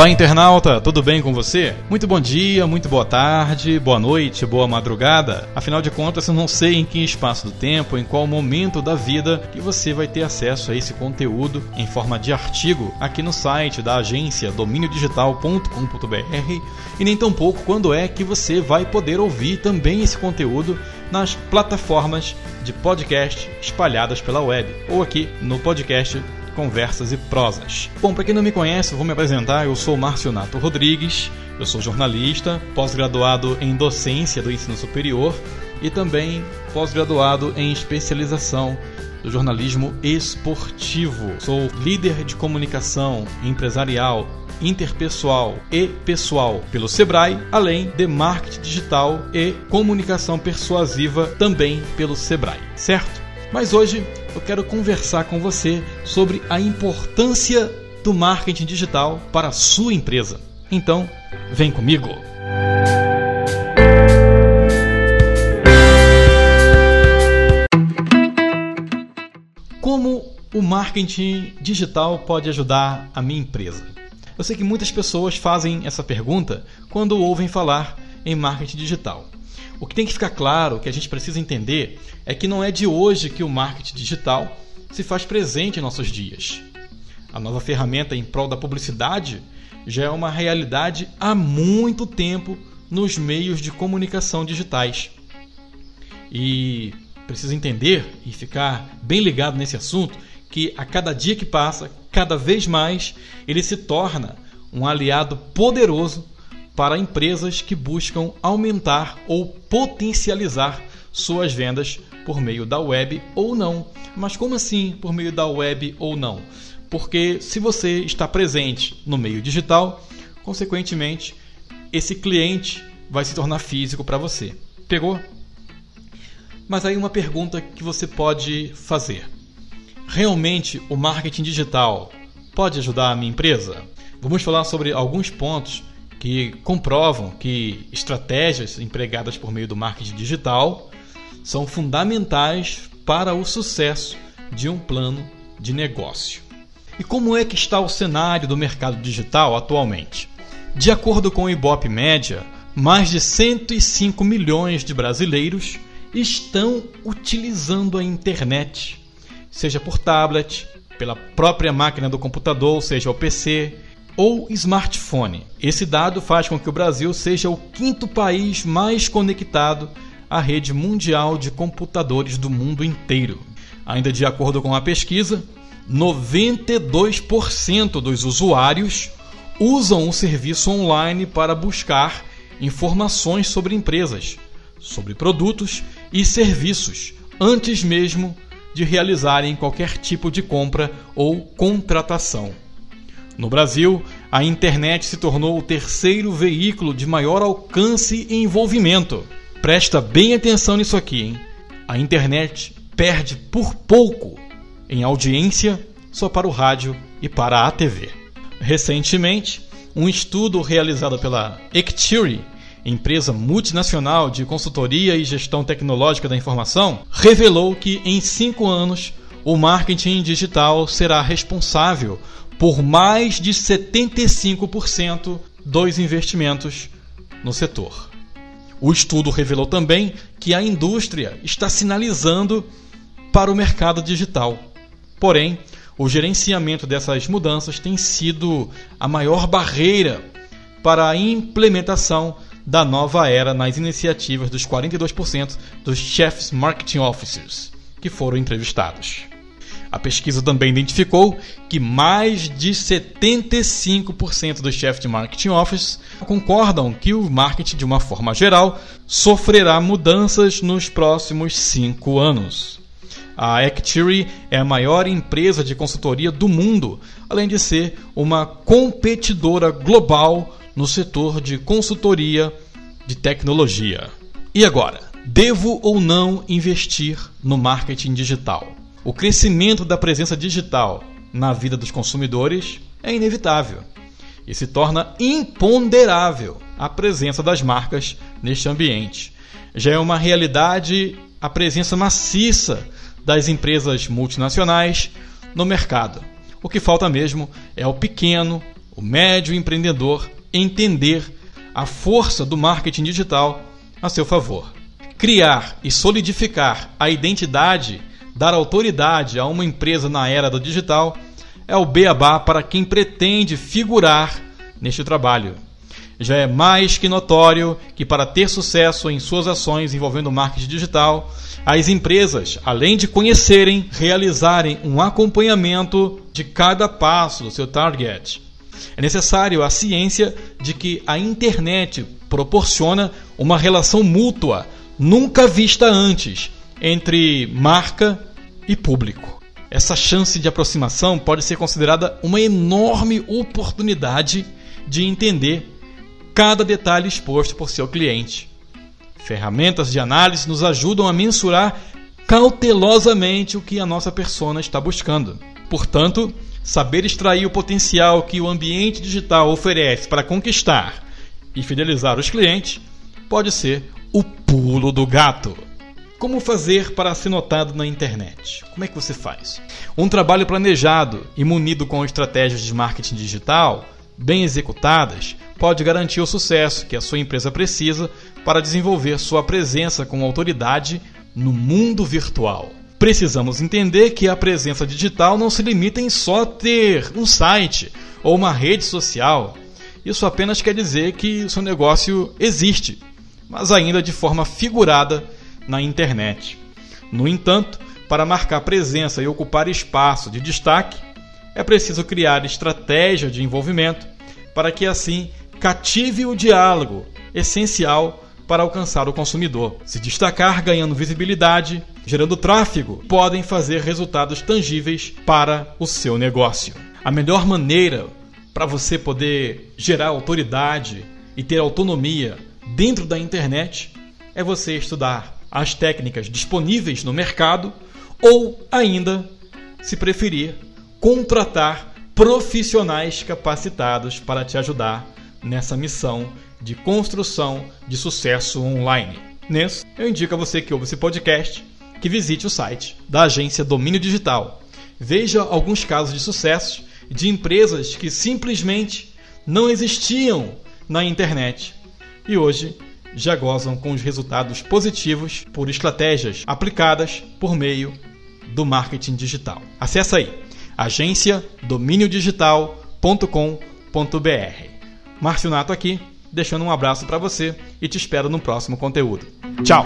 Olá, internauta, tudo bem com você? Muito bom dia, muito boa tarde, boa noite, boa madrugada. Afinal de contas, eu não sei em que espaço do tempo, em qual momento da vida que você vai ter acesso a esse conteúdo em forma de artigo aqui no site da agência dominiodigital.com.br e nem tampouco quando é que você vai poder ouvir também esse conteúdo nas plataformas de podcast espalhadas pela web ou aqui no podcast conversas e prosas. Bom, para quem não me conhece, vou me apresentar. Eu sou Márcio Nato Rodrigues, eu sou jornalista, pós-graduado em docência do ensino superior e também pós-graduado em especialização do jornalismo esportivo. Sou líder de comunicação empresarial interpessoal e pessoal pelo Sebrae, além de marketing digital e comunicação persuasiva também pelo Sebrae, certo? Mas hoje eu quero conversar com você sobre a importância do marketing digital para a sua empresa. Então, vem comigo! Como o marketing digital pode ajudar a minha empresa? Eu sei que muitas pessoas fazem essa pergunta quando ouvem falar em marketing digital. O que tem que ficar claro, que a gente precisa entender, é que não é de hoje que o marketing digital se faz presente em nossos dias. A nova ferramenta em prol da publicidade já é uma realidade há muito tempo nos meios de comunicação digitais. E precisa entender e ficar bem ligado nesse assunto que a cada dia que passa, cada vez mais ele se torna um aliado poderoso para empresas que buscam aumentar ou potencializar suas vendas por meio da web ou não. Mas como assim por meio da web ou não? Porque se você está presente no meio digital, consequentemente, esse cliente vai se tornar físico para você. Pegou? Mas aí uma pergunta que você pode fazer. Realmente o marketing digital pode ajudar a minha empresa? Vamos falar sobre alguns pontos que comprovam que estratégias empregadas por meio do marketing digital são fundamentais para o sucesso de um plano de negócio. E como é que está o cenário do mercado digital atualmente? De acordo com o Ibope Média, mais de 105 milhões de brasileiros estão utilizando a internet, seja por tablet, pela própria máquina do computador, seja o PC, ou smartphone. Esse dado faz com que o Brasil seja o quinto país mais conectado à rede mundial de computadores do mundo inteiro. Ainda de acordo com a pesquisa, 92% dos usuários usam o serviço online para buscar informações sobre empresas, sobre produtos e serviços, antes mesmo de realizarem qualquer tipo de compra ou contratação. No Brasil, a internet se tornou o terceiro veículo de maior alcance e envolvimento. Presta bem atenção nisso aqui, hein? A internet perde por pouco em audiência só para o rádio e para a TV. Recentemente, um estudo realizado pela Ectiri, empresa multinacional de consultoria e gestão tecnológica da informação, revelou que em cinco anos o marketing digital será responsável por mais de 75% dos investimentos no setor. O estudo revelou também que a indústria está sinalizando para o mercado digital. Porém, o gerenciamento dessas mudanças tem sido a maior barreira para a implementação da nova era nas iniciativas dos 42% dos chefs marketing officers que foram entrevistados. A pesquisa também identificou que mais de 75% dos chefes de marketing office concordam que o marketing, de uma forma geral, sofrerá mudanças nos próximos cinco anos. A Actiri é a maior empresa de consultoria do mundo, além de ser uma competidora global no setor de consultoria de tecnologia. E agora, devo ou não investir no marketing digital? O crescimento da presença digital na vida dos consumidores é inevitável e se torna imponderável a presença das marcas neste ambiente. Já é uma realidade a presença maciça das empresas multinacionais no mercado. O que falta mesmo é o pequeno, o médio empreendedor entender a força do marketing digital a seu favor. Criar e solidificar a identidade, dar autoridade a uma empresa na era do digital é o beabá para quem pretende figurar neste trabalho. Já é mais que notório que para ter sucesso em suas ações envolvendo marketing digital, as empresas, além de conhecerem, realizarem um acompanhamento de cada passo do seu target. É necessário a ciência de que a internet proporciona uma relação mútua nunca vista antes entre marca e público. Essa chance de aproximação pode ser considerada uma enorme oportunidade de entender cada detalhe exposto por seu cliente. Ferramentas de análise nos ajudam a mensurar cautelosamente o que a nossa persona está buscando. Portanto, saber extrair o potencial que o ambiente digital oferece para conquistar e fidelizar os clientes pode ser o pulo do gato. Como fazer para ser notado na internet? Como é que você faz? Um trabalho planejado e munido com estratégias de marketing digital bem executadas pode garantir o sucesso que a sua empresa precisa para desenvolver sua presença com autoridade no mundo virtual. Precisamos entender que a presença digital não se limita em só ter um site ou uma rede social. Isso apenas quer dizer que seu negócio existe, mas ainda de forma figurada na internet. No entanto, para marcar presença e ocupar espaço de destaque, é preciso criar estratégia de envolvimento para que assim cative o diálogo, essencial para alcançar o consumidor. Se destacar ganhando visibilidade, gerando tráfego, podem fazer resultados tangíveis para o seu negócio. A melhor maneira para você poder gerar autoridade e ter autonomia dentro da internet é você estudar as técnicas disponíveis no mercado ou ainda, se preferir, contratar profissionais capacitados para te ajudar nessa missão de construção de sucesso online. Nesse, eu indico a você que ouve esse podcast que visite o site da agência Domínio Digital. Veja alguns casos de sucesso de empresas que simplesmente não existiam na internet e hoje já gozam com os resultados positivos por estratégias aplicadas por meio do marketing digital. Acesse aí agenciadominiodigital.com.br. Márcio Nato aqui, deixando um abraço para você e te espero no próximo conteúdo. Tchau!